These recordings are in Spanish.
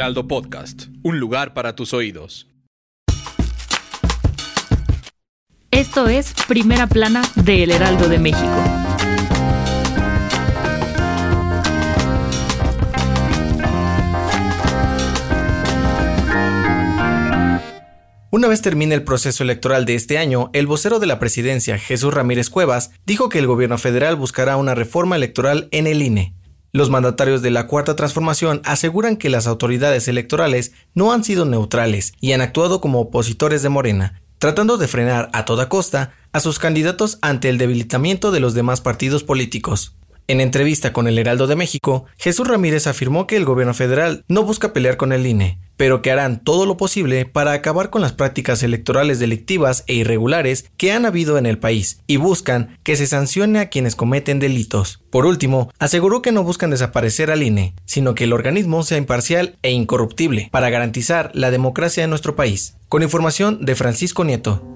Heraldo Podcast, un lugar para tus oídos. Esto es Primera Plana de El Heraldo de México. Una vez termine el proceso electoral de este año, el vocero de la presidencia, Jesús Ramírez Cuevas, dijo que el gobierno federal buscará una reforma electoral en el INE. Los mandatarios de la Cuarta Transformación aseguran que las autoridades electorales no han sido neutrales y han actuado como opositores de Morena, tratando de frenar a toda costa a sus candidatos ante el debilitamiento de los demás partidos políticos. En entrevista con el Heraldo de México, Jesús Ramírez afirmó que el gobierno federal no busca pelear con el INE, pero que harán todo lo posible para acabar con las prácticas electorales delictivas e irregulares que han habido en el país y buscan que se sancione a quienes cometen delitos. Por último, aseguró que no buscan desaparecer al INE, sino que el organismo sea imparcial e incorruptible para garantizar la democracia en nuestro país. Con información de Francisco Nieto.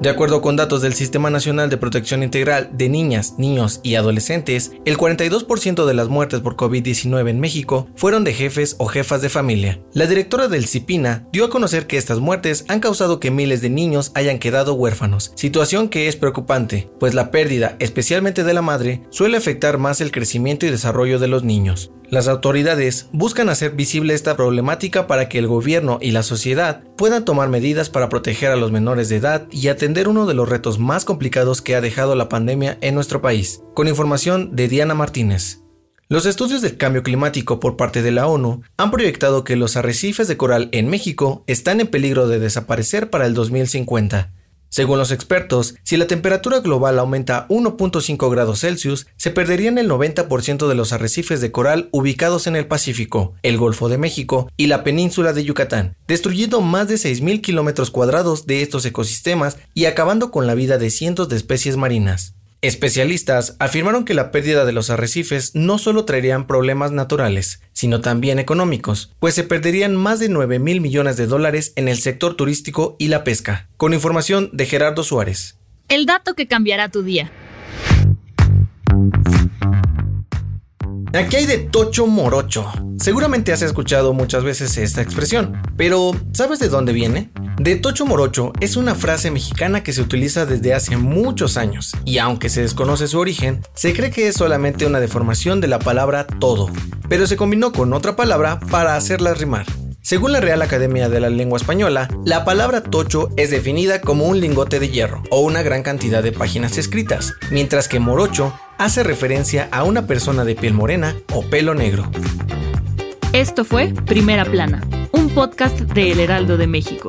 De acuerdo con datos del Sistema Nacional de Protección Integral de Niñas, Niños y Adolescentes, el 42% de las muertes por COVID-19 en México fueron de jefes o jefas de familia. La directora del CIPINA dio a conocer que estas muertes han causado que miles de niños hayan quedado huérfanos, situación que es preocupante, pues la pérdida, especialmente de la madre, suele afectar más el crecimiento y desarrollo de los niños. Las autoridades buscan hacer visible esta problemática para que el gobierno y la sociedad puedan tomar medidas para proteger a los menores de edad y atender uno de los retos más complicados que ha dejado la pandemia en nuestro país. Con información de Diana Martínez. Los estudios del cambio climático por parte de la ONU han proyectado que los arrecifes de coral en México están en peligro de desaparecer para el 2050. Según los expertos, si la temperatura global aumenta 1.5 grados Celsius, se perderían el 90% de los arrecifes de coral ubicados en el Pacífico, el Golfo de México y la península de Yucatán, destruyendo más de 6.000 kilómetros cuadrados de estos ecosistemas y acabando con la vida de cientos de especies marinas. Especialistas afirmaron que la pérdida de los arrecifes no solo traerían problemas naturales, sino también económicos, pues se perderían más de 9 mil millones de dólares en el sector turístico y la pesca. Con información de Gerardo Suárez. El dato que cambiará tu día. Aquí hay de tocho morocho. Seguramente has escuchado muchas veces esta expresión, pero ¿sabes de dónde viene? De tocho morocho es una frase mexicana que se utiliza desde hace muchos años, y aunque se desconoce su origen, se cree que es solamente una deformación de la palabra todo, pero se combinó con otra palabra para hacerla rimar. Según la Real Academia de la Lengua Española, la palabra tocho es definida como un lingote de hierro o una gran cantidad de páginas escritas, mientras que morocho hace referencia a una persona de piel morena o pelo negro. Esto fue Primera Plana, un podcast de El Heraldo de México.